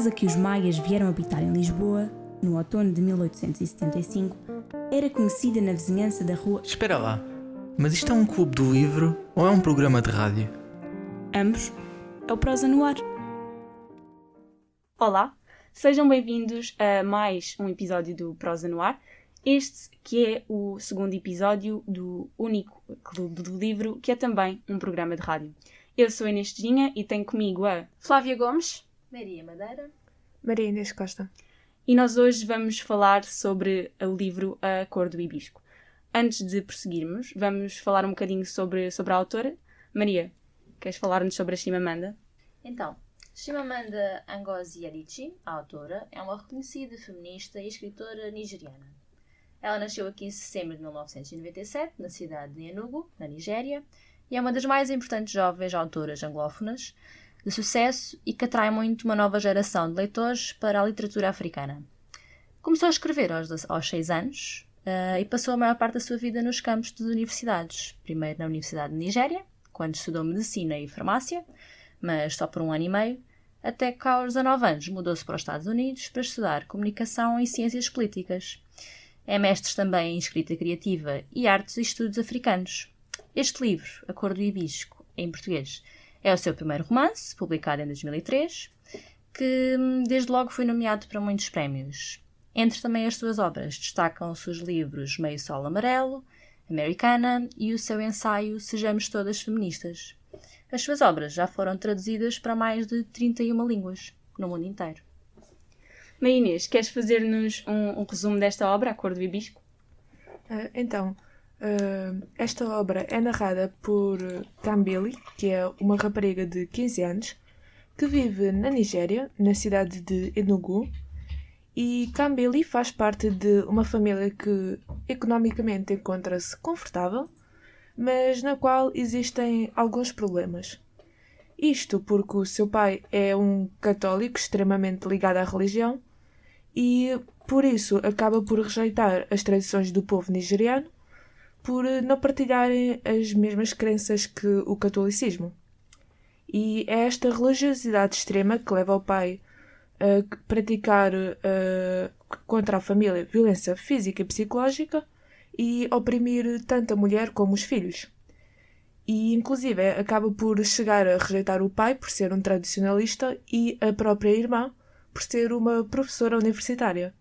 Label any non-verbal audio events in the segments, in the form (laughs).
casa que os maias vieram habitar em Lisboa, no outono de 1875, era conhecida na vizinhança da rua. Espera lá, mas isto é um clube do livro ou é um programa de rádio? Ambos. É o Prosa no Ar. Olá, sejam bem-vindos a mais um episódio do Prosa no Ar. Este que é o segundo episódio do único clube do livro, que é também um programa de rádio. Eu sou a Inês Tejinha e tenho comigo a Flávia Gomes, Maria Madeira, Maria Inês Costa. E nós hoje vamos falar sobre o livro A Cor do Hibisco. Antes de prosseguirmos, vamos falar um bocadinho sobre, sobre a autora. Maria, queres falar-nos sobre a Chimamanda? Então, Chimamanda Ngozi Adichie, a autora, é uma reconhecida feminista e escritora nigeriana. Ela nasceu a 15 de setembro de 1997, na cidade de Enugu, na Nigéria, e é uma das mais importantes jovens autoras anglófonas de sucesso e que atrai muito uma nova geração de leitores para a literatura africana. Começou a escrever aos, aos seis anos uh, e passou a maior parte da sua vida nos campos das universidades. Primeiro na Universidade de Nigéria, quando estudou medicina e farmácia, mas só por um ano e meio, até que aos 19 anos mudou-se para os Estados Unidos para estudar comunicação e ciências políticas. É mestre também em escrita criativa e artes e estudos africanos. Este livro, A Cor do Hibisco, em português, é o seu primeiro romance, publicado em 2003, que hum, desde logo foi nomeado para muitos prémios. Entre também as suas obras destacam-se os livros Meio Sol Amarelo, Americana e o seu ensaio Sejamos Todas Feministas. As suas obras já foram traduzidas para mais de 31 línguas no mundo inteiro. Maria Inês, queres fazer-nos um, um, resumo desta obra, A Cor do Hibisco? Uh, então, Uh, esta obra é narrada por Kambili, que é uma rapariga de 15 anos que vive na Nigéria, na cidade de Enugu. E Kambili faz parte de uma família que economicamente encontra-se confortável, mas na qual existem alguns problemas. Isto porque o seu pai é um católico extremamente ligado à religião e por isso acaba por rejeitar as tradições do povo nigeriano por não partilharem as mesmas crenças que o catolicismo. E é esta religiosidade extrema que leva o pai a praticar uh, contra a família violência física e psicológica e oprimir tanto a mulher como os filhos. E, inclusive, acaba por chegar a rejeitar o pai por ser um tradicionalista e a própria irmã por ser uma professora universitária.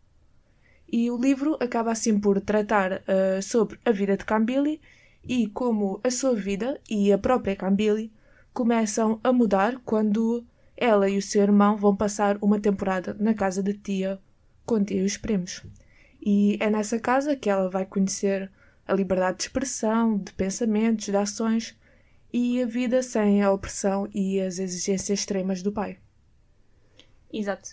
E o livro acaba assim por tratar uh, sobre a vida de Cambili e como a sua vida e a própria Cambili começam a mudar quando ela e o seu irmão vão passar uma temporada na casa da tia com tia e os primos. E é nessa casa que ela vai conhecer a liberdade de expressão, de pensamentos, de ações e a vida sem a opressão e as exigências extremas do pai. Exato.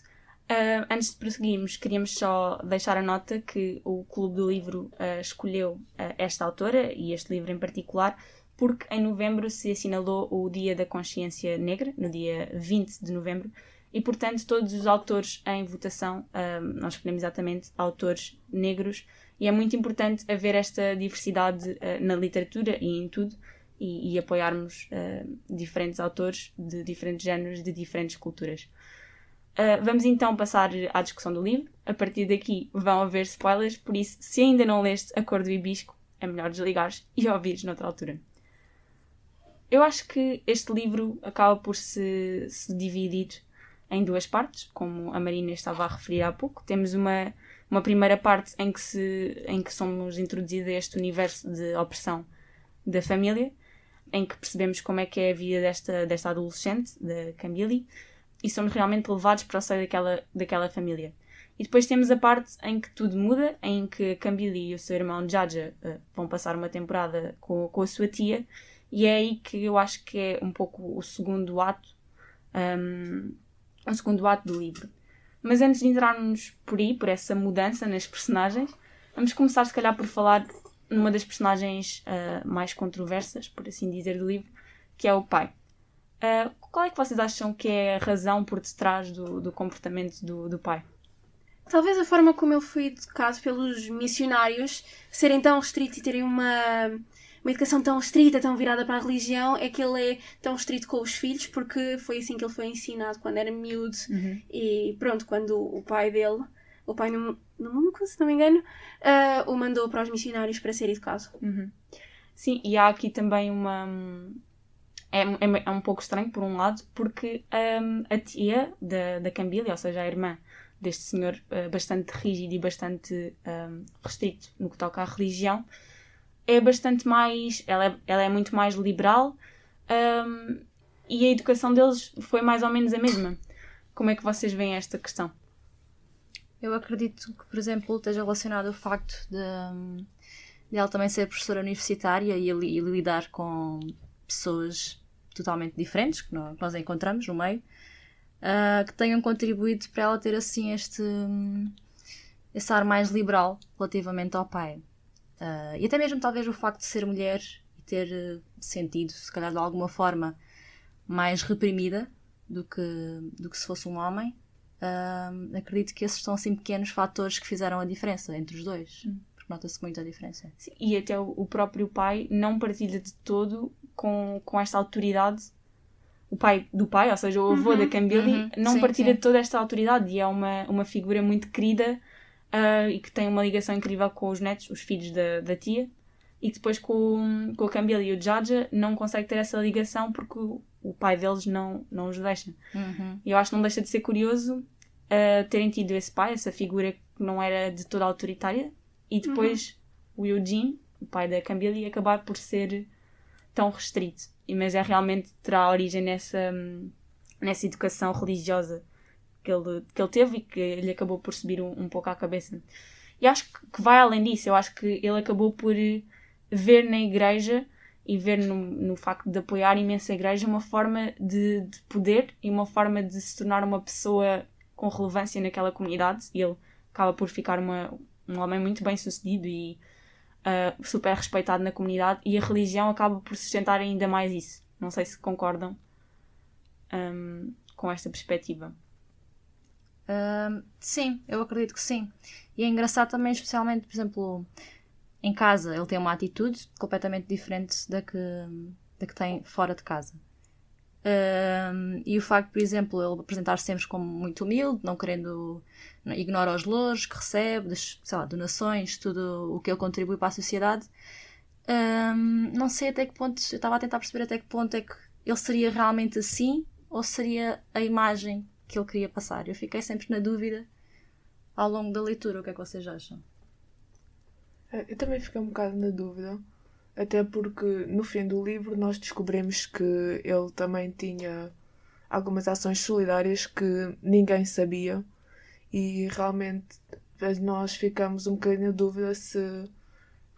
Uh, antes de prosseguirmos, queríamos só deixar a nota que o Clube do Livro uh, escolheu uh, esta autora e este livro em particular porque em novembro se assinalou o Dia da Consciência Negra, no dia 20 de novembro, e portanto todos os autores em votação, nós escolhemos exatamente autores negros, e é muito importante haver esta diversidade na literatura e em tudo, e, e apoiarmos diferentes autores de diferentes géneros, de diferentes culturas. Uh, vamos então passar à discussão do livro. A partir daqui vão haver spoilers, por isso, se ainda não leste A Cor do Hibisco, é melhor desligares e ouvires noutra altura. Eu acho que este livro acaba por se, se dividir em duas partes, como a Marina estava a referir há pouco. Temos uma, uma primeira parte em que, se, em que somos introduzidos a este universo de opressão da família, em que percebemos como é que é a vida desta, desta adolescente, da Camille, e somos realmente levados para o seio daquela, daquela família. E depois temos a parte em que tudo muda, em que Cambili e o seu irmão Jaja uh, vão passar uma temporada com, com a sua tia, e é aí que eu acho que é um pouco o segundo ato, um, o segundo ato do livro. Mas antes de entrarmos por aí, por essa mudança nas personagens, vamos começar se calhar por falar numa das personagens uh, mais controversas, por assim dizer, do livro, que é o pai. Uh, qual é que vocês acham que é a razão por detrás do, do comportamento do, do pai? talvez a forma como ele foi educado pelos missionários, serem tão restritos e terem uma, uma educação tão estrita, tão virada para a religião, é que ele é tão estrito com os filhos, porque foi assim que ele foi ensinado quando era miúdo. E pronto, quando o pai dele, o pai no, no Munco, se não me engano, ah, o mandou para os missionários para ser educado. Sim, e há aqui também uma. É, é, é um pouco estranho, por um lado, porque hum, a tia da, da Cambília, ou seja, a irmã deste senhor eh, bastante rígido e bastante hum, restrito no que toca à religião, é bastante mais. Ela é, ela é muito mais liberal hum, e a educação deles foi mais ou menos a mesma. Como é que vocês veem esta questão? Eu acredito que, por exemplo, esteja relacionado o facto de, hum, de ela também ser professora universitária e, e lidar com pessoas totalmente diferentes que nó- que nós encontramos no meio, ah, que tenham contribuído para ela ter assim este hum, esse ar mais liberal relativamente ao pai. Ah, e até mesmo talvez o facto de ser mulher e ter eh, sentido, se calhar de alguma forma, mais reprimida do que, do que se fosse um homem. Ahm, acredito que esses são assim pequenos fatores que fizeram a diferença entre os dois. Porque nota-se muito a diferença. Sim, E até o, o próprio pai não partilha de todo com, com esta autoridade. O pai do pai, ou seja, o avô da Cambili, uhum, não sim, partilha de toda esta autoridade e é uma, uma figura muito querida ah, e que tem uma ligação incrível com os netos, os filhos da, da tia. E depois com, com a Cambili e o Jaja não consegue ter essa ligação porque o, o pai deles não, não os deixa. E eu acho que não deixa de ser curioso uh, terem tido esse pai, essa figura que não era de toda autoritária, e depois o Eugene, o pai da Cambili, acabar por ser tão restrito. Mas é realmente terá origem nessa, nessa educação religiosa que ele, que ele teve e que lhe acabou por subir um, um pouco à cabeça. E acho que, vai além disso. Eu acho que ele acabou por ver na igreja e ver no, no facto de apoiar imensa igreja uma forma de, de poder e uma forma de se tornar uma pessoa com relevância naquela comunidade. E ele acaba por ficar uma, um homem muito bem sucedido e ah, super respeitado na comunidade. E a religião acaba por sustentar ainda mais isso. Não sei se concordam ahm, com esta perspectiva. Sim, eu acredito que sim. E é engraçado também, especialmente, por exemplo, em casa, ele tem uma atitude completamente diferente da que, da que tem fora de casa. E o facto, por exemplo, ele apresentar-se sempre como muito humilde, não querendo, não- ignora os louros que recebe, das, sei lá, donações, tudo o que ele contribui para a sociedade. Ahm, não sei até que ponto, eu estava a tentar perceber até que ponto é que ele seria realmente assim ou seria a imagem que ele queria passar. Eu fiquei sempre na dúvida ao longo da leitura. O que é que vocês acham? É, Eu também fiquei um bocado na dúvida, até porque no fim do livro nós descobrimos que ele também tinha algumas ações solidárias que ninguém sabia. E realmente nós ficamos um bocadinho na dúvida se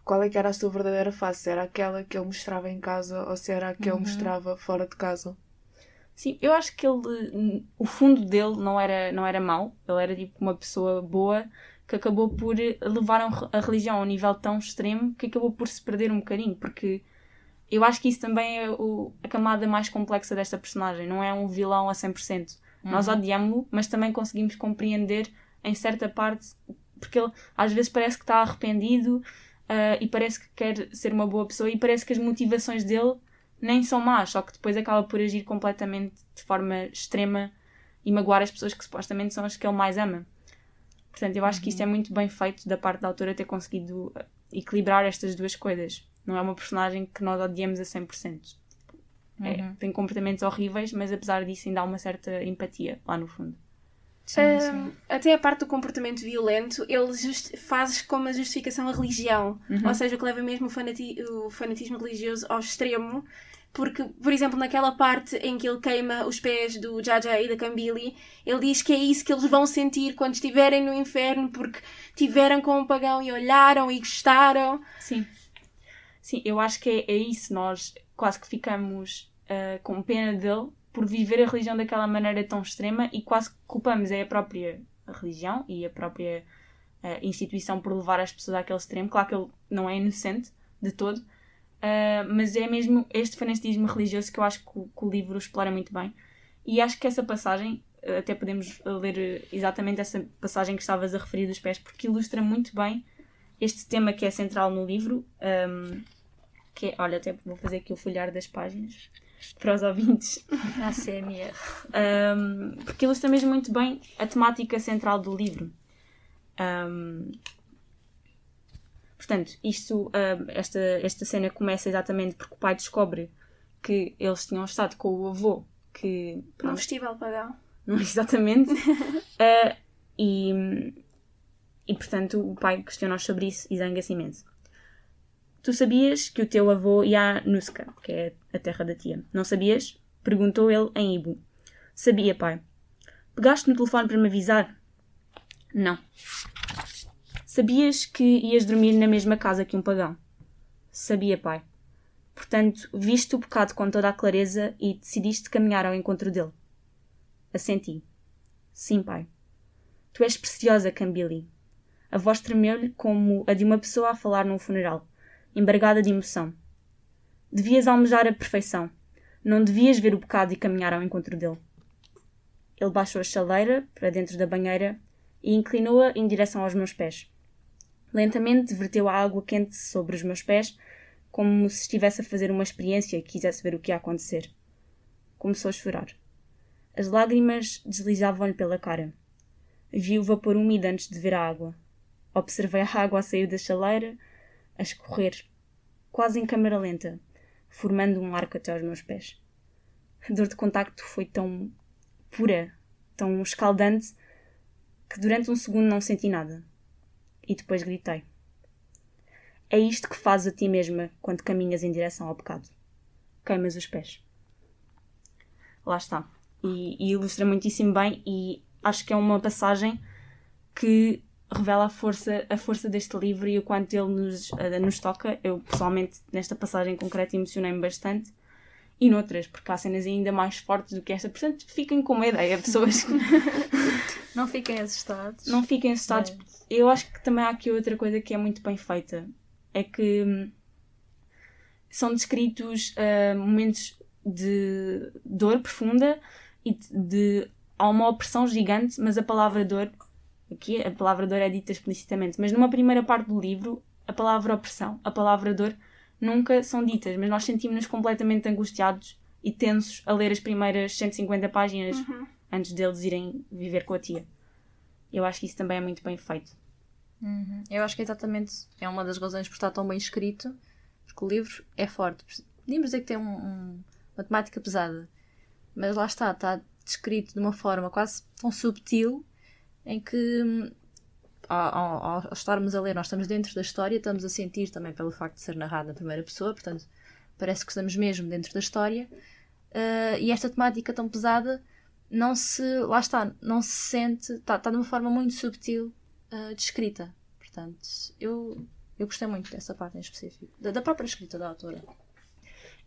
qual é que era a sua verdadeira face, se era aquela que ele mostrava em casa ou se era a que ele mostrava fora de casa. Sim, eu acho que ele, o fundo dele não era, não era mau, ele era tipo uma pessoa boa que acabou por levar a religião a um nível tão extremo que acabou por se perder um bocadinho, porque eu acho que isso também é o- a camada mais complexa desta personagem, não é um vilão a 100%. Nós odiamos-lo, mas também conseguimos compreender em certa parte, porque ele às vezes parece que está arrependido ah, e parece que quer ser uma boa pessoa e parece que as motivações dele nem são más, só que depois acaba por agir completamente de forma extrema e magoar as pessoas que supostamente são as que ele mais ama. Portanto, eu acho que isto é muito bem feito da parte da autora ter conseguido eh, equilibrar estas duas coisas. Não é uma personagem que nós odiamos a 100%. É, tem comportamentos horríveis, mas apesar disso ainda há uma certa empatia lá no fundo. Ahm, até a parte do comportamento violento, ele faz como a justificação a religião. Ou seja, que leva mesmo o, fanati- o fanatismo religioso ao extremo. Porque, por exemplo, naquela parte em que ele queima os pés do Jaja e da Cambili, ele diz que é isso que eles vão sentir quando estiverem no inferno, porque tiveram com um pagão e olharam e gostaram. Sim. Sim, eu acho que é, é isso. Nós quase que ficamos ah, com pena dele por viver a religião daquela maneira tão extrema e quase que culpamos é a própria religião e a própria ah, instituição por levar as pessoas àquele extremo. Claro que ele não é inocente de todo, ah, mas é mesmo este fanatismo religioso que eu acho que o, que o livro explora muito bem. E acho que essa passagem até podemos ler exatamente essa passagem que estavas a referir dos pés, porque ilustra muito bem este tema que é central no livro. Um, que é, olha, até vou fazer aqui o folhar das páginas para os ouvintes. (laughs) ACMR. Um, porque ilustra mesmo muito bem a temática central do livro. Um, portanto, isto, esta, esta cena começa exatamente porque o pai descobre que eles tinham estado com o avô que. Pronto, um festival pagão. (laughs) Exatamente. uh, (laughs) e, e portanto o pai questiona-os sobre isso e zanga-se imenso. Tu sabias que o teu avô ia a Nuska, que é a terra da tia. Não sabias? Perguntou ele em Ibo. Sabia, pai. Pegaste no telefone para me avisar? Não. Sabias que ias dormir na mesma casa que um pagão? Sabia, pai. Portanto, viste o pecado com toda a clareza e decidiste caminhar ao encontro dele. Assenti. Sim, pai. Tu és preciosa, Cambili. A voz tremeu-lhe como a de uma pessoa a falar num funeral embargada de emoção. Devias almejar a perfeição. Não devias ver o pecado e caminhar ao encontro dele. Ele baixou a chaleira para dentro da banheira e inclinou-a em direção aos meus pés. Lentamente verteu a água quente sobre os meus pés, como se estivesse a fazer uma experiência e quisesse ver o que ia acontecer. Começou a chorar. As lágrimas deslizavam-lhe pela cara. Vi o vapor úmido antes de ver a água. Observei a água a sair da chaleira, a escorrer, quase em câmara lenta, formando um arco até aos meus pés. A dor de contacto foi tão pura, tão escaldante, que durante um segundo não senti nada. E depois gritei. É isto que fazes a ti mesma quando caminhas em direção ao pecado. Queimas os pés. Lá está. E, e ilustra muitíssimo bem, e acho que é uma passagem que revela a força, a força deste livro e o quanto ele nos, uh, nos toca. Eu, pessoalmente, nesta passagem concreta, emocionei-me bastante. E noutras, porque há cenas ainda mais fortes do que esta. Portanto, fiquem com uma ideia, pessoas. (laughs) (laughs) não fiquem assustados. Não fiquem assustados. Mas... Eu acho que também há aqui outra coisa que é muito bem feita. É que hum, são descritos uh, momentos de dor profunda e de, de. Há uma opressão gigante, mas a palavra dor Aqui a palavra dor é dita explicitamente, mas numa primeira parte do livro, a palavra opressão, a palavra dor nunca são ditas, mas nós sentimos-nos completamente angustiados e tensos a ler as primeiras 150 páginas uhum. antes deles irem viver com a tia. Eu acho que isso também é muito bem feito. Uhum. Eu acho que exatamente é uma das razões por estar tão bem escrito, porque o livro é forte. Podíamos dizer que tem um, um, uma temática pesada, mas lá está, está descrito de uma forma quase tão subtil em que ao, ao, ao, estarmos a ler, nós estamos dentro da história, estamos a sentir também pelo facto de ser narrado na primeira pessoa, portanto, parece que estamos mesmo dentro da história. Uh, e esta temática tão pesada não se, lá está, não se sente, está, está de uma forma muito subtil uh. Portanto, eu, eu gostei muito dessa parte em específico, da, da própria escrita da autora.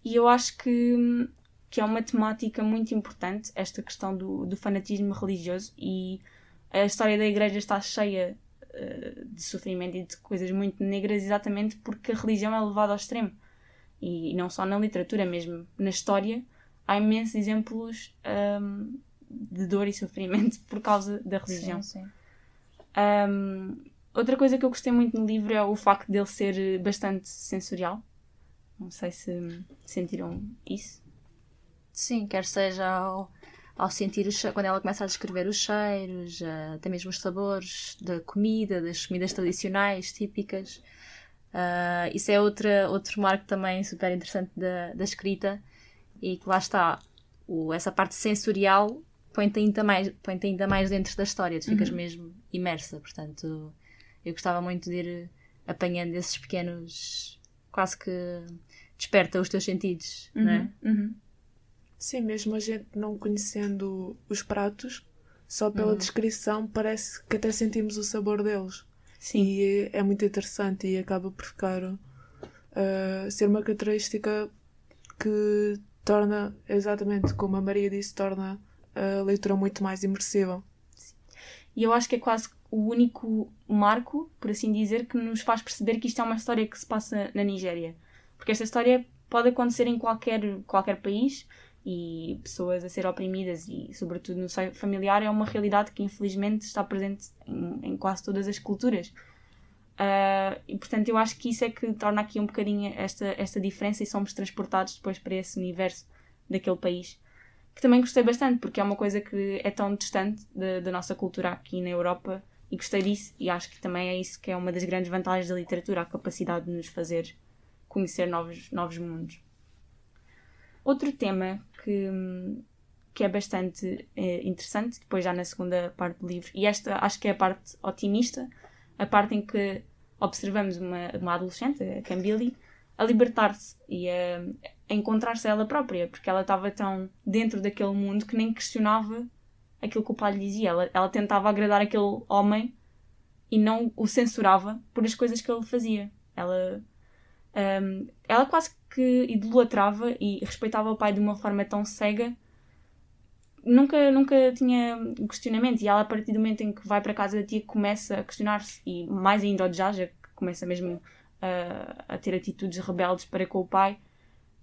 E eu acho que, que é uma temática muito importante, esta questão do, do fanatismo religioso e a história da igreja está cheia uh, de sofrimento e de coisas muito negras exatamente porque a religião é levada ao extremo. E, não só na literatura, mesmo na história, há imensos exemplos um, de dor e sofrimento (laughs) por causa da religião. Sim, sim. Um, outra coisa que eu gostei muito no livro é o facto dele ser bastante sensorial. Não sei se sentiram isso. Sim, quer seja ao ao sentir os, quando ela começa a descrever os cheiros, uh, até mesmo os sabores da comida, das comidas tradicionais típicas. Uh, isso é outra, outro marco também super interessante da, da escrita e que lá está, o, essa parte sensorial põe-te ainda, mais, põe ainda mais dentro da história, tu ficas uhum. mesmo imersa. Portanto, eu gostava muito de ir apanhando esses pequenos. quase que desperta os teus sentidos, uhum. não é? Uhum. Sim, mesmo a gente não conhecendo os pratos, só pela hum. descrição parece que até sentimos o sabor deles. Sim. E é, é muito interessante e acaba por ficar uh, ser uma característica que torna, exatamente como a Maria disse, torna a leitura muito mais imersiva. E eu acho que é quase o único marco, por assim dizer, que nos faz perceber que isto é uma história que se passa na Nigéria. Porque esta história pode acontecer em qualquer, qualquer país, e pessoas a ser oprimidas e sobretudo no seio familiar é uma realidade que infelizmente está presente em, em quase todas as culturas uh, e portanto eu acho que isso é que torna aqui um bocadinho esta, esta diferença e somos transportados depois para esse universo daquele país que também gostei bastante porque é uma coisa que é tão distante da nossa cultura aqui na Europa e gostei disso e acho que também é isso que é uma das grandes vantagens da literatura a capacidade de nos fazer conhecer novos, novos mundos. Outro tema que, que é bastante é, interessante, depois já na segunda parte do livro, e esta acho que é a parte otimista, a parte em que observamos uma, uma adolescente, a Camille, a libertar-se e a, encontrar-se ela própria, porque ela estava tão dentro daquele mundo que nem questionava aquilo que o pai lhe dizia. Ela, ela tentava agradar aquele homem e não o censurava por as coisas que ele fazia. Ela, um, ela quase que idolatrava e respeitava o pai de uma forma tão cega nunca, nunca tinha questionamento. E ela, a partir do momento em que vai para casa da tia, começa a questionar-se, e mais ainda o Jaja, que começa mesmo a, a ter atitudes rebeldes para com o pai.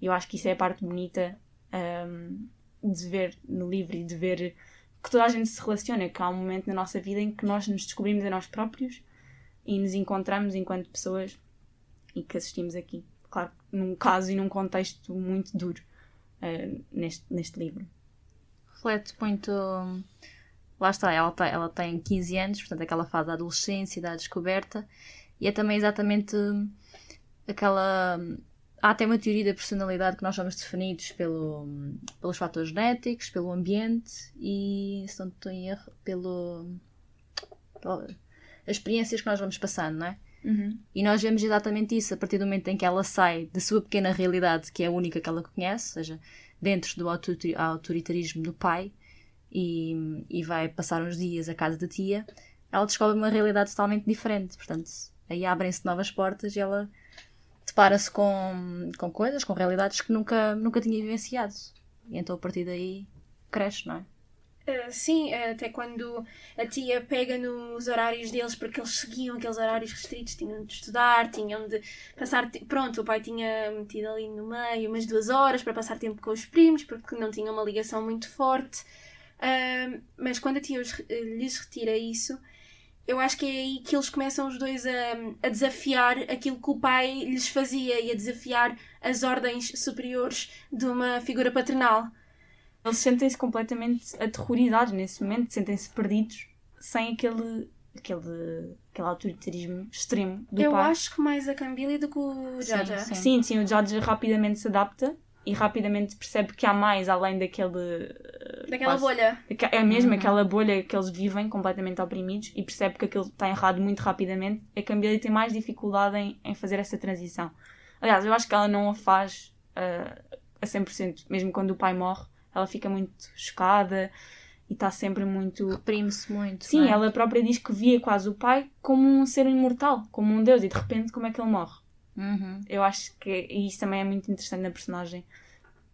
E eu acho que isso é a parte bonita um, de ver no livro e de ver que toda a gente se relaciona, que há um momento na nossa vida em que nós nos descobrimos a nós próprios e nos encontramos enquanto pessoas e que assistimos aqui claro, num caso e num contexto muito duro uh, neste, neste livro. Reflete muito. Lá está, ela, tá, ela tem 15 anos, portanto, aquela fase da adolescência, da descoberta, e é também exatamente aquela. Há até uma teoria da personalidade que nós somos definidos pelo, pelos fatores genéticos, pelo ambiente e, se não estou em erro, pelo, pelas experiências que nós vamos passando, não é? Uhum. E nós vemos exatamente isso a partir do momento em que ela sai da sua pequena realidade, que é a única que ela conhece, ou seja, dentro do autoritarismo do pai, e, e vai passar uns dias à casa da tia, ela descobre uma realidade totalmente diferente. Portanto, aí abrem-se novas portas e ela depara-se com, com coisas, com realidades que nunca, nunca tinha vivenciado. E então a partir daí cresce, não é? Uh, sim, uh, até quando a tia pega nos horários deles, porque eles seguiam aqueles horários restritos, tinham de estudar, tinham de passar. Pronto, o pai tinha metido ali no meio umas duas horas para passar tempo com os primos, porque não tinha uma ligação muito forte. Mas quando a tia os, lhes retira isso, eu acho que é aí que eles começam os dois a, a desafiar aquilo que o pai lhes fazia e a desafiar as ordens superiores de uma figura paternal. Eles sentem-se completamente aterrorizados nesse momento, sentem-se perdidos sem aquele, aquele, aquele autoritarismo extremo do Eu pai. Eu acho que mais a Camille do que o Jaja. Sim, sim, sim, o Jaja rapidamente se adapta e rapidamente percebe que há mais além daquele. Daquela quase, bolha. É mesmo uhum. aquela bolha que eles vivem completamente oprimidos e percebe que aquilo está errado muito rapidamente. A Camille tem mais dificuldade em, em fazer essa transição. Aliás, eu acho que ela não a faz uh, a 100%, mesmo quando o pai morre ela fica muito chocada e está sempre muito. Reprime-se muito. Sim, é? ela própria diz que via quase o pai como um ser imortal, como um deus, e de repente como é que ele morre. Uhum. Eu acho que isso também é muito interessante na personagem.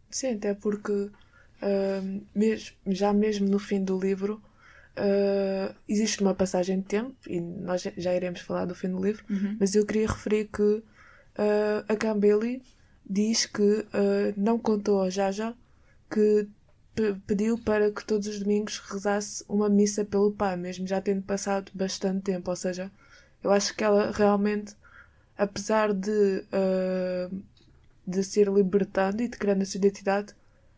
Sim, até porque uh, mesmo, já mesmo no fim do livro uh, existe uma passagem de tempo, e nós já iremos falar do fim do livro, uhum. mas eu queria referir que uh, a Gambeli diz que não contou ao Jaja que pediu para que todos os domingos rezasse uma missa pelo pai, mesmo já tendo passado bastante tempo. Ou seja, eu acho que ela realmente, apesar de, uh, de ser libertando e de criando a sua identidade,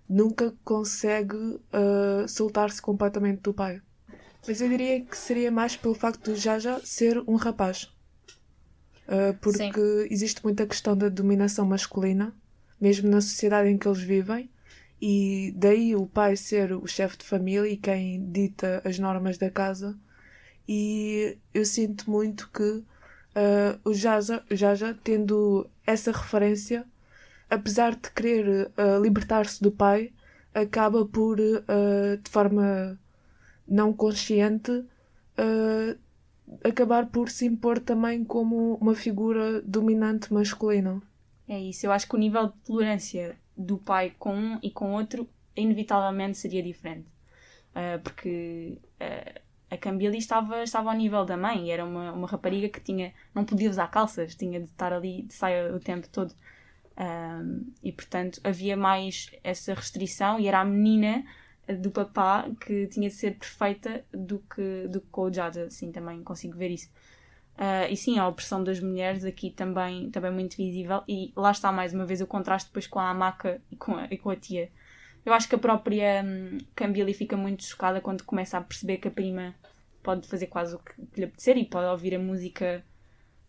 nunca consegue uh, soltar-se completamente do pai. Mas eu diria que seria mais pelo facto de Jaja ser um rapaz. Uh, porque Sim. existe muita questão da dominação masculina, mesmo na sociedade em que eles vivem e daí o pai ser o chefe de família e quem dita as normas da casa. E eu sinto muito que uh, o Jaja, Jaja, tendo essa referência, apesar de querer uh, libertar-se do pai, acaba por, uh, de forma não consciente, acabar por se impor também como uma figura dominante masculina. É isso, eu acho que o nível de tolerância do pai com um e com outro, inevitavelmente seria diferente. Porque a Cambili estava, estava ao nível da mãe, era uma, uma rapariga que tinha, não podia usar calças, tinha de estar ali de saia o tempo todo. Um, e portanto havia mais essa restrição e era a menina do papá que tinha de ser perfeita do que, do que com o Jaja, assim também consigo ver isso. Uh, e sim, a opressão das mulheres aqui também, também muito visível. E lá está mais uma vez o contraste depois com a Amaca e com a, e com a tia. Eu acho que a própria hum, Cambili fica muito chocada quando começa a perceber que a prima pode fazer quase o que, lhe apetecer e pode ouvir a música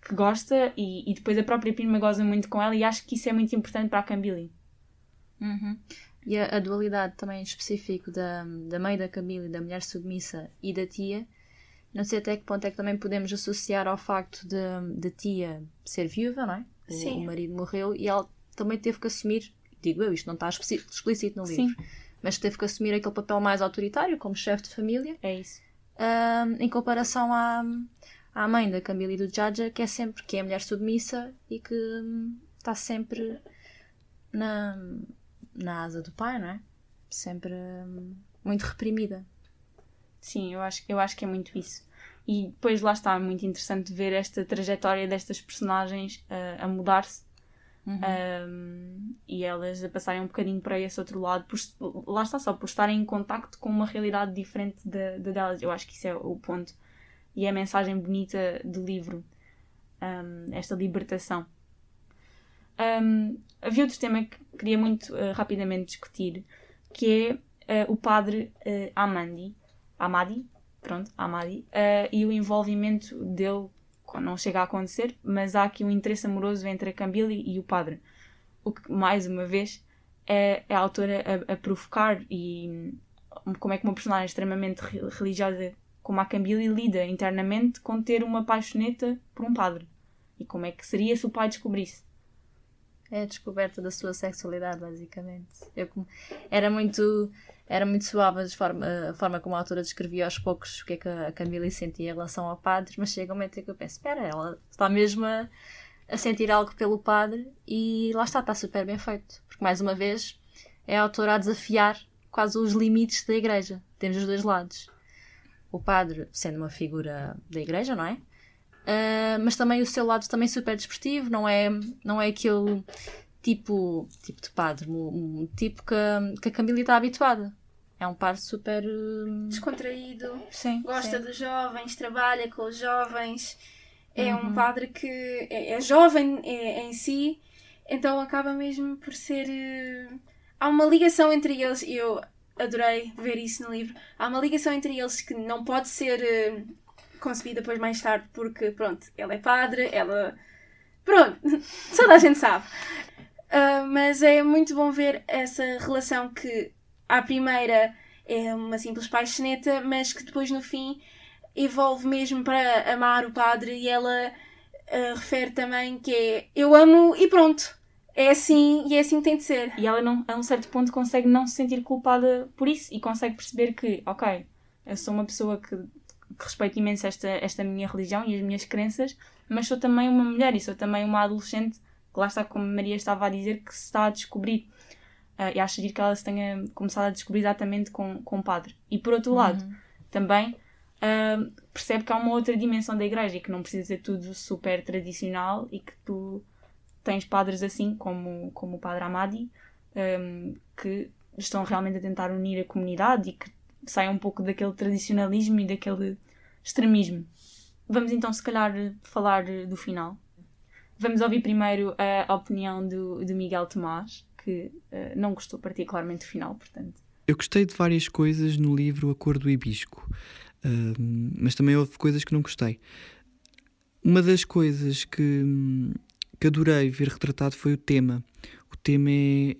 que gosta e, e, depois a própria prima goza muito com ela e acho que isso é muito importante para a Cambili. Uhum. E a, a, dualidade também específico da, da mãe da Camille, da mulher submissa e da tia, não sei até que ponto é que também podemos associar ao facto de tia ser viúva, não é? O, o, marido morreu e ela também teve que assumir, digo eu, isto não está explícito no livro, Sim. mas teve que assumir aquele papel mais autoritário como chefe de família. É isso. em comparação à, à mãe da Camille e do Jaja, que é sempre que é mulher submissa e que hum, está sempre na, na asa do pai, não é? Sempre hum, muito reprimida. Sim, eu acho, eu acho que é muito isso. E depois lá está, muito interessante ver esta trajetória destas personagens uh, a mudar-se uhum. um, e elas a passarem um bocadinho para esse outro lado, por, lá está só, por estarem em contacto com uma realidade diferente da, da delas. Eu acho que isso é o ponto e é a mensagem bonita do livro, um, esta libertação. Um, havia outro tema que queria muito uh, rapidamente discutir, que é uh, o padre uh, Amandi, Amadi, pronto, Amadi, e o envolvimento dele não chega a acontecer, mas há aqui um interesse amoroso entre a Cambili e o padre. O que, mais uma vez, é, é a autora a, a, provocar e hum, como é que uma personagem extremamente religiosa como a Cambili lida internamente com ter uma paixoneta por um padre. E como é que seria se o pai descobrisse. É a descoberta da sua sexualidade, basicamente. Eu, era muito era muito suave a forma, a forma como a autora descrevia aos poucos o que é que a Camila sentia em relação ao padre, mas chega um momento em que eu penso, espera, ela está mesmo a, a, sentir algo pelo padre e lá está, está super bem feito. Porque mais uma vez é a autora a desafiar quase os limites da igreja. Temos os dois lados. O padre sendo uma figura da igreja, não é? Uh, mas também o seu lado também super desportivo, não é, não é aquele tipo, tipo de padre, um, um tipo que, que a Camila está habituada. É um par super. Uh... Descontraído. Sim. Gosta sim. dos jovens, trabalha com os jovens. É uhum. um padre que é, é jovem é, em si, então acaba mesmo por ser. Uh... Há uma ligação entre eles, e eu adorei ver isso no livro. Há uma ligação entre eles que não pode ser uh, concebida depois mais tarde, porque, pronto, ele é padre, ela. Pronto, (laughs) toda a gente sabe. Uh, mas é muito bom ver essa relação que à primeira é uma simples paixoneta, mas que depois no fim evolve mesmo para amar o padre e ela uh, refere também que é eu amo e pronto. É assim e é assim que tem de ser. E ela não, a um certo ponto consegue não se sentir culpada por isso e consegue perceber que, ok, eu sou uma pessoa que, que respeito imenso esta, esta minha religião e as minhas crenças, mas sou também uma mulher e sou também uma adolescente que lá está, como Maria estava a dizer, que se está a descobrir. Uh, e acho que ela se tenha começado a descobrir exatamente com, com o padre. E por outro lado, uhum. também uh, percebe que há uma outra dimensão da igreja e que não precisa ser tudo super tradicional e que tu tens padres assim, como, como o padre Amadi, um, que estão realmente a tentar unir a comunidade e que saem um pouco daquele tradicionalismo e daquele extremismo. Vamos então, se calhar, falar do final. Vamos ouvir primeiro a opinião do, do Miguel Tomás, que uh, não gostou particularmente do final, portanto. Eu gostei de várias coisas no livro A Cor do Hibisco, mas também houve coisas que não gostei. Uma das coisas que, que adorei ver retratado foi o tema. O tema é,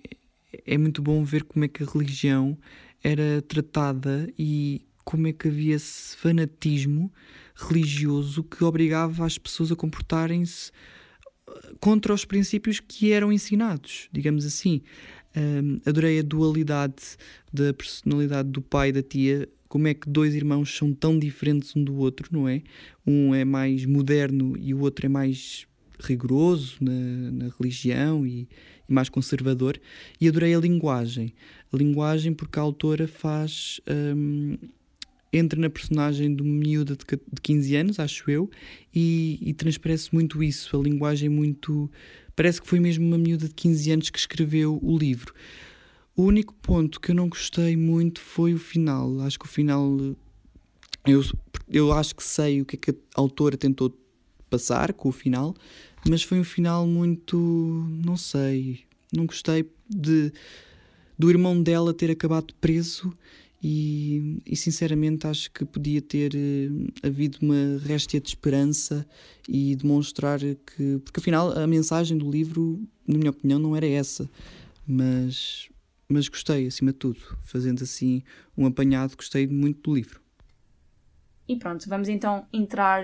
é muito bom ver como é que a religião era tratada e como é que havia esse fanatismo religioso que obrigava as pessoas a comportarem-se contra os princípios que eram ensinados, digamos assim. Um, adorei a dualidade da personalidade do pai e da tia, como é que dois irmãos são tão diferentes um do outro, não é? Um é mais moderno e o outro é mais rigoroso na, na religião e, e, mais conservador. E adorei a linguagem. A linguagem porque a autora faz um, entra na personagem do miúdo de, de 15 anos, acho eu, e, e transparece muito isso, a linguagem muito parece que foi mesmo uma miúda de 15 anos que escreveu o livro. O único ponto que eu não gostei muito foi o final. Acho que o final. Eu, eu acho que sei o que é que a autora tentou passar com o final, mas foi um final muito. Não sei. Não gostei de do irmão dela ter acabado preso e, e, sinceramente acho que podia ter uh, havido uma réstia de esperança e demonstrar que. Porque afinal a mensagem do livro, na minha opinião, não era essa. Mas, mas gostei, acima de tudo. Fazendo assim um apanhado, gostei muito do livro. E pronto, vamos então entrar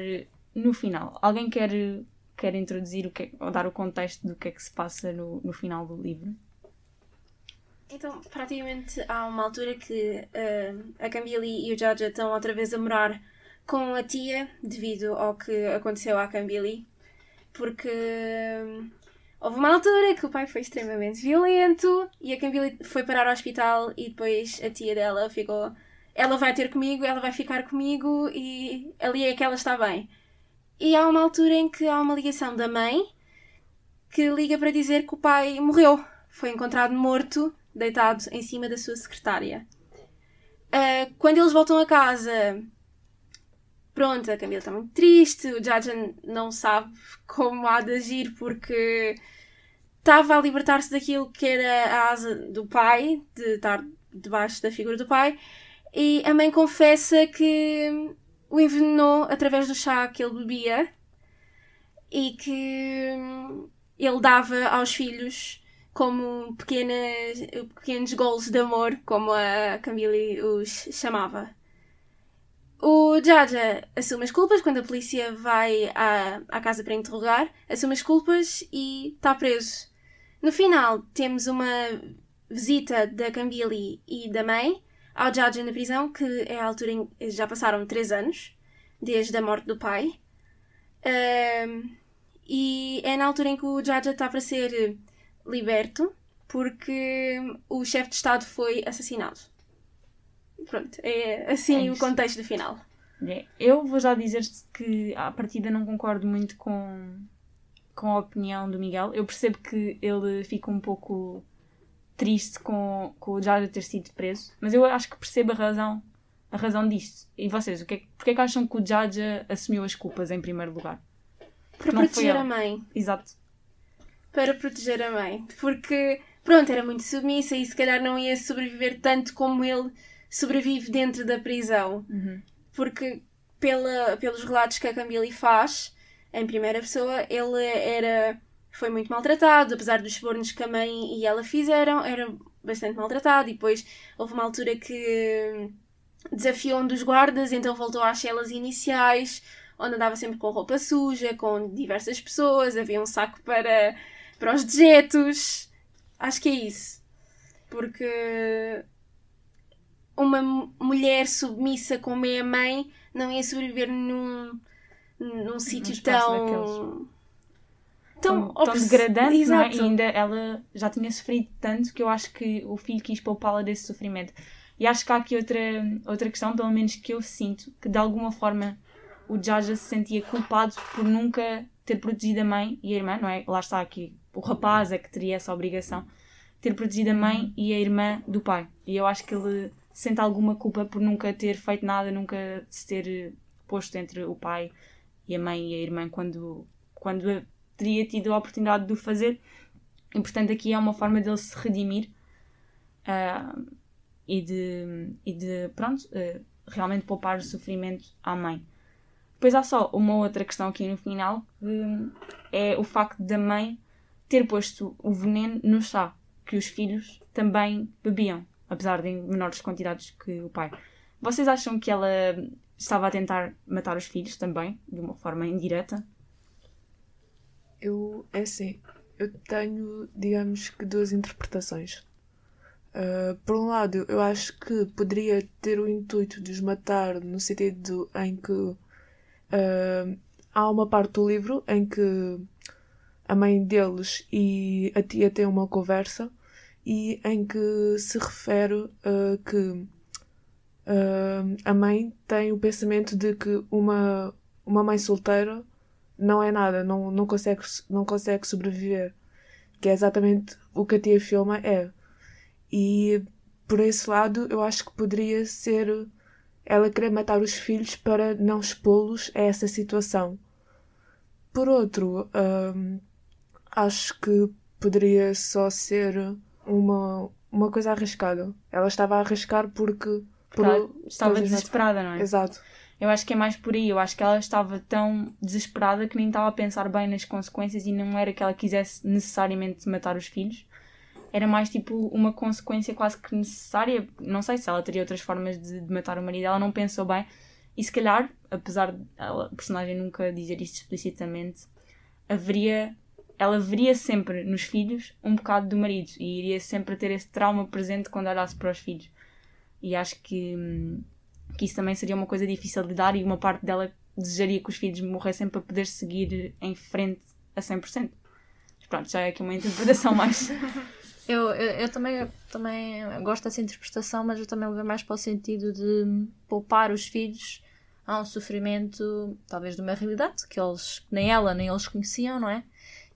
no final. Alguém quer, quer introduzir o que é, ou dar o contexto do que é que se passa no, no final do livro? Então, praticamente há uma altura que uh, a Cambili e o Jaja estão outra vez a morar com a tia, devido ao que aconteceu à Cambili, porque uh, houve uma altura que o pai foi extremamente violento e a Cambili foi parar ao hospital e depois a tia dela ficou. Ela vai ter comigo, ela vai ficar comigo e ali é que ela está bem. E há uma altura em que há uma ligação da mãe que liga para dizer que o pai morreu, foi encontrado morto deitado em cima da sua secretária. Uh, quando eles voltam a casa, pronto, a Camila está muito triste, o Jajan não sabe como há de agir porque estava a libertar-se daquilo que era a asa do pai, de estar debaixo da figura do pai, e a mãe confessa que o envenenou através do chá que ele bebia e que ele dava aos filhos como pequenas, pequenos gols de amor, como a Camille os chamava. O Jaja assume as culpas quando a polícia vai à, à casa para interrogar, assume as culpas e está preso. No final, temos uma visita da Cambili e da mãe ao Jaja na prisão, que é a altura em já passaram três anos, desde a morte do pai. Um, e é na altura em que o Jaja está para ser liberto porque o chefe de Estado foi assassinado. Pronto, é assim é o contexto final. É. Eu vou já dizer-te que à partida não concordo muito com, com a opinião do Miguel. Eu percebo que ele fica um pouco triste com, com o Jaja ter sido preso, mas eu acho que percebo a razão, a razão disto. E vocês, o que é, porque é que acham que o Jaja assumiu as culpas em primeiro lugar? Para proteger a mãe. Exato para proteger a mãe. Porque, pronto, era muito submissa e se calhar não ia sobreviver tanto como ele sobrevive dentro da prisão. Uhum. Porque, pela, pelos relatos que a Camille faz, em primeira pessoa, ele era. Foi muito maltratado, apesar dos subornos que a mãe e ela fizeram, era bastante maltratado. E depois houve uma altura que desafiou um dos guardas, então voltou às celas iniciais, onde andava sempre com roupa suja, com diversas pessoas, havia um saco para para os dejetos. Acho que é isso. Porque uma mulher submissa como é a mãe não ia sobreviver num, num sítio tão. Tão, tão, tão degradante, Exato. Não é? e ainda ela já tinha sofrido tanto que eu acho que o filho quis poupá-la desse sofrimento. E acho que há aqui outra, outra questão, pelo menos que eu sinto, que de alguma forma o Jaja se sentia culpado por nunca ter protegido a mãe e a irmã, não é? Lá está aqui o rapaz é que teria essa obrigação, ter protegido a mãe e a irmã do pai. E eu acho que ele sente alguma culpa por nunca ter feito nada, nunca se ter posto entre o pai e a mãe e a irmã quando, quando teria tido a oportunidade de o fazer. E portanto aqui é uma forma dele se redimir uh, e, de, e de, pronto, uh, realmente poupar o sofrimento à mãe. Depois há só uma outra questão aqui no final, que é o facto da mãe ter posto o veneno no chá, que os filhos também bebiam, apesar de em menores quantidades que o pai. Vocês acham que ela estava a tentar matar os filhos também, de uma forma indireta? Eu, é assim, eu tenho, digamos que, duas interpretações. Uh, por um lado, eu acho que poderia ter o intuito de os matar no sentido em que uh, há uma parte do livro em que a mãe deles e a tia têm uma conversa e em que se refere uh, que uh, a mãe tem o pensamento de que uma, uma mãe solteira não é nada, não, não, consegue, não consegue sobreviver. que é exatamente o que a tia filma é. E por esse lado, eu acho que poderia ser ela querer matar os filhos para não expô-los a essa situação. Por outro, hum, acho que poderia só ser uma, uma coisa arriscada. Ela estava a arriscar porque. Por, ela estava desesperada, não é? Exato. Eu acho que é mais por aí. Eu acho que ela estava tão desesperada que nem estava a pensar bem nas consequências e não era que ela quisesse necessariamente matar os filhos. Era mais tipo uma consequência quase que necessária. Não sei se ela teria outras formas de, de matar o marido. Ela não pensou bem. E se calhar, apesar de ela, a personagem nunca dizer isto explicitamente, haveria ela veria sempre nos filhos um bocado do marido e iria sempre ter esse trauma presente quando olhasse para os filhos. E acho que hum, que isso também seria uma coisa difícil de dar e uma parte dela desejaria que os filhos morressem para poder seguir em frente a 100%. Mas pronto, já é aqui uma interpretação (laughs) mais. eu, eu, eu, também, também gosto dessa interpretação, mas eu também levei mais para o sentido de poupar os filhos a um sofrimento, talvez de uma realidade que eles, nem ela nem eles conheciam, não é?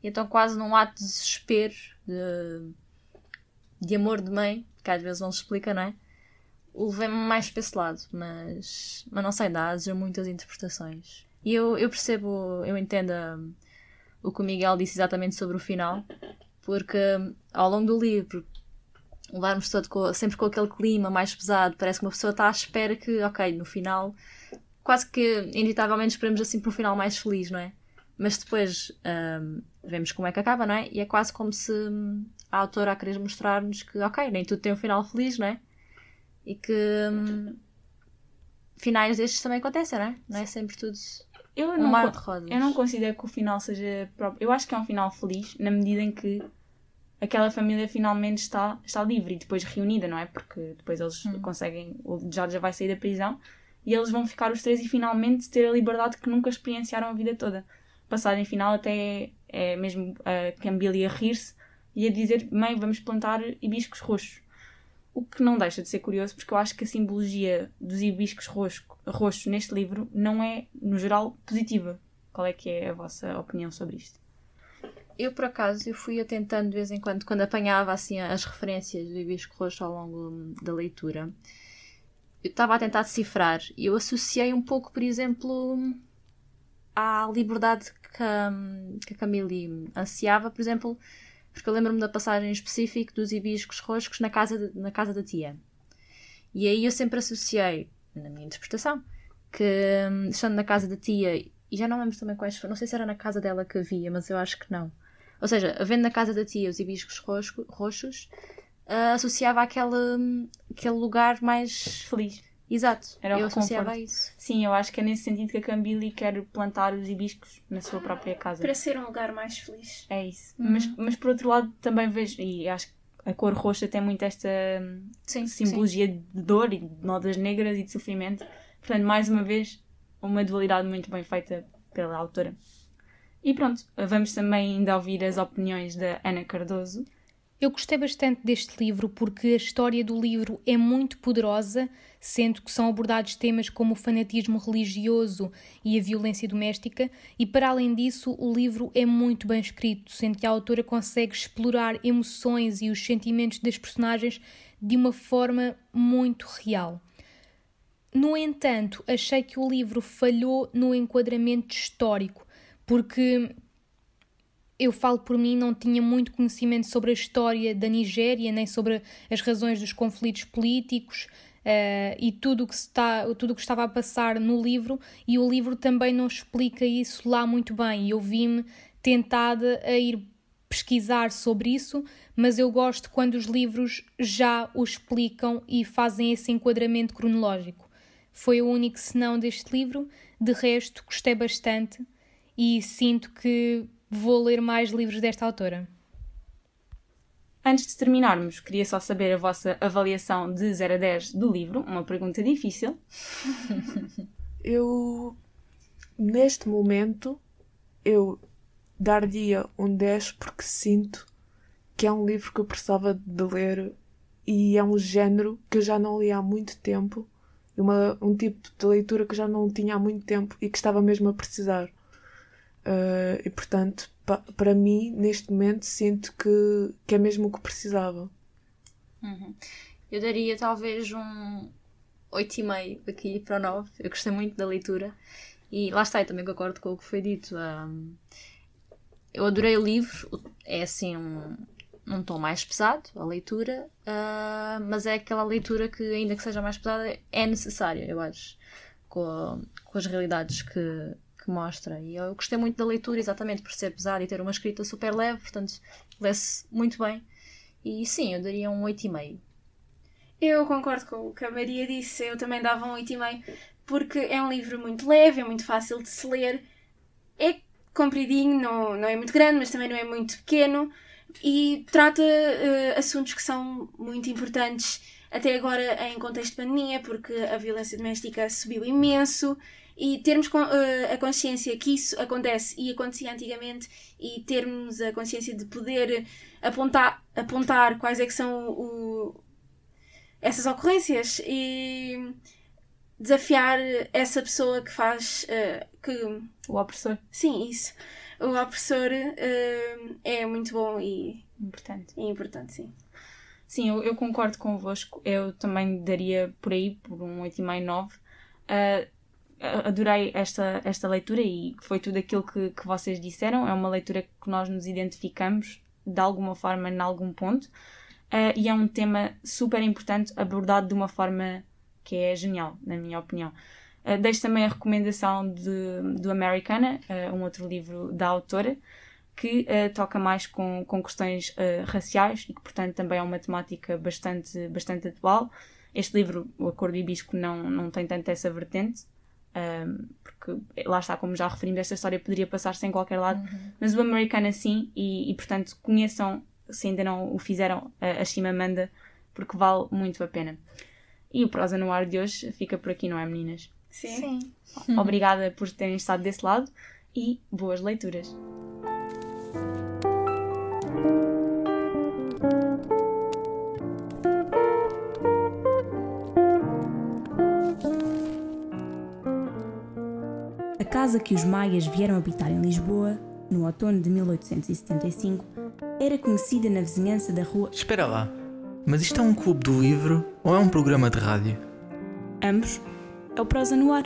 E então, quase num ato de desespero, de, de amor de mãe, que às vezes não se explica, não é? levei-me mais para esse lado, mas, mas não sei, dá a muitas interpretações. E eu, eu percebo, eu entendo um, o que o Miguel disse exatamente sobre o final, porque um, ao longo do livro, levarmos todo com, sempre com aquele clima mais pesado, parece que uma pessoa está à espera que, ok, no final, quase que inevitavelmente esperamos assim para um final mais feliz, não é? Mas depois um, vemos como é que acaba, não é? E é quase como se hum, a autora a querer mostrar-nos que, ok, nem tudo tem um final feliz, não é? E que hum, finais destes também acontecem, não é? Não é sempre tudo eu um não, mar de rosas. Eu não considero que o final seja próprio. Eu acho que é um final feliz, na medida em que aquela família finalmente está, está livre e depois reunida, não é? Porque depois eles hum. conseguem. O George já vai sair da prisão e eles vão ficar os três e finalmente ter a liberdade que nunca experienciaram a vida toda. Passagem final até é, mesmo a Camille a rir-se e a dizer: Mãe, vamos plantar hibiscos roxos. O que não deixa de ser curioso, porque eu acho que a simbologia dos hibiscos roxos neste livro não é, no geral, positiva. Qual é que é a vossa opinião sobre isto? Eu, por acaso, eu fui atentando de vez em quando, quando apanhava assim as referências do hibisco roxo ao longo da leitura, eu estava a tentar decifrar e eu associei um pouco, por exemplo, à liberdade que a, que a Camille ansiava, por exemplo, porque eu lembro-me da passagem específica dos hibiscos roxos na casa, de, na casa da tia. E aí eu sempre associei, na minha interpretação, que hum, estando na casa da tia, e já não lembro também quais foram, não sei se era na casa dela que havia, mas eu acho que não. Ou seja, havendo na casa da tia os hibiscos roxo, roxos, uh, associava àquele, hum, aquele lugar mais feliz. Exato, Era eu associava a isso. Sim, eu acho que é nesse sentido que a Cambili quer plantar os hibiscos na sua própria casa. Para ser um lugar mais feliz. É isso. Uhum. Mas, mas por outro lado também vejo, e acho que a cor roxa tem muito esta sim, simbologia sim. de dor e de nodas negras e de sofrimento. Portanto, mais uma vez, uma dualidade muito bem feita pela autora. E pronto, vamos também ainda ouvir as opiniões da Ana Cardoso. Eu gostei bastante deste livro porque a história do livro é muito poderosa, sendo que são abordados temas como o fanatismo religioso e a violência doméstica, e para além disso, o livro é muito bem escrito, sendo que a autora consegue explorar emoções e os sentimentos das personagens de uma forma muito real. No entanto, achei que o livro falhou no enquadramento histórico, porque eu falo por mim, não tinha muito conhecimento sobre a história da Nigéria, nem sobre as razões dos conflitos políticos uh, e tudo que, está, tudo o que estava a passar no livro, e o livro também não explica isso lá muito bem. E eu vi-me tentada a ir pesquisar sobre isso, mas eu gosto quando os livros já o explicam e fazem esse enquadramento cronológico. Foi o único senão deste livro, de resto, gostei bastante e sinto que vou ler mais livros desta autora. Antes de terminarmos, queria só saber a vossa avaliação de 0 a 10 do livro. Uma pergunta difícil. (laughs) eu, neste momento, eu dar-lhe um 10 porque sinto que é um livro que eu precisava de ler e é um género que eu já não li há muito tempo. Uma, um tipo de leitura que já não tinha há muito tempo e que estava mesmo a precisar. Uh, e portanto, para mim, neste momento, sinto que, que é mesmo o que precisava. Uhum. Eu daria talvez um 8,5 aqui para o 9. Eu gostei muito da leitura. E lá está, eu também concordo com o que foi dito. Um, eu adorei o livro, é assim um, um tom mais pesado, a leitura, uh, mas é aquela leitura que, ainda que seja mais pesada, é necessária, eu acho, com, a, com as realidades que, que mostra. E eu gostei muito da leitura, exatamente por ser pesado e ter uma escrita super leve, portanto, lê-se muito bem. E sim, eu daria um 8,5. Eu concordo com o que a Maria disse, eu também dava um 8,5, porque é um livro muito leve, é muito fácil de se ler, é compridinho, não, não é muito grande, mas também não é muito pequeno, e trata uh, assuntos que são muito importantes até agora em contexto de pandemia, porque a violência doméstica subiu imenso e termos uh, a consciência que isso acontece e acontecia antigamente e termos a consciência de poder apontar, apontar quais é que são o, essas ocorrências e desafiar essa pessoa que faz uh, que o opressor. Sim isso. O opressor uh, é muito bom e importante. e importante sim. Sim eu, eu concordo convosco. Eu também daria por aí por um 8,5 9 uh, adorei esta, esta leitura e foi tudo aquilo que, que vocês disseram é uma leitura que nós nos identificamos de alguma forma em algum ponto uh, e é um tema super importante abordado de uma forma que é genial, na minha opinião. Uh, deixo também a recomendação de, do Americana, uh, um outro livro da autora, que uh, toca mais com, com questões raciais e que, portanto, também é uma temática bastante, bastante atual. Este livro, O Acordo Hibisco, não, não tem tanto essa vertente, porque lá está, como já referimos, esta história poderia passar-se em qualquer lado, uhum. mas o Americana sim, e, e, portanto conheçam se ainda não o fizeram, a Chimamanda, porque vale muito a pena. E o Prosa no Ar de hoje fica por aqui, não é, meninas? Sim. Sim. Obrigada por terem estado desse lado e boas leituras. Casa que os maias vieram habitar em Lisboa, no outono de 1875, era conhecida na vizinhança da rua. Espera lá, mas isto é um clube do livro ou é um programa de rádio? Ambos. É o Prosa no Ar.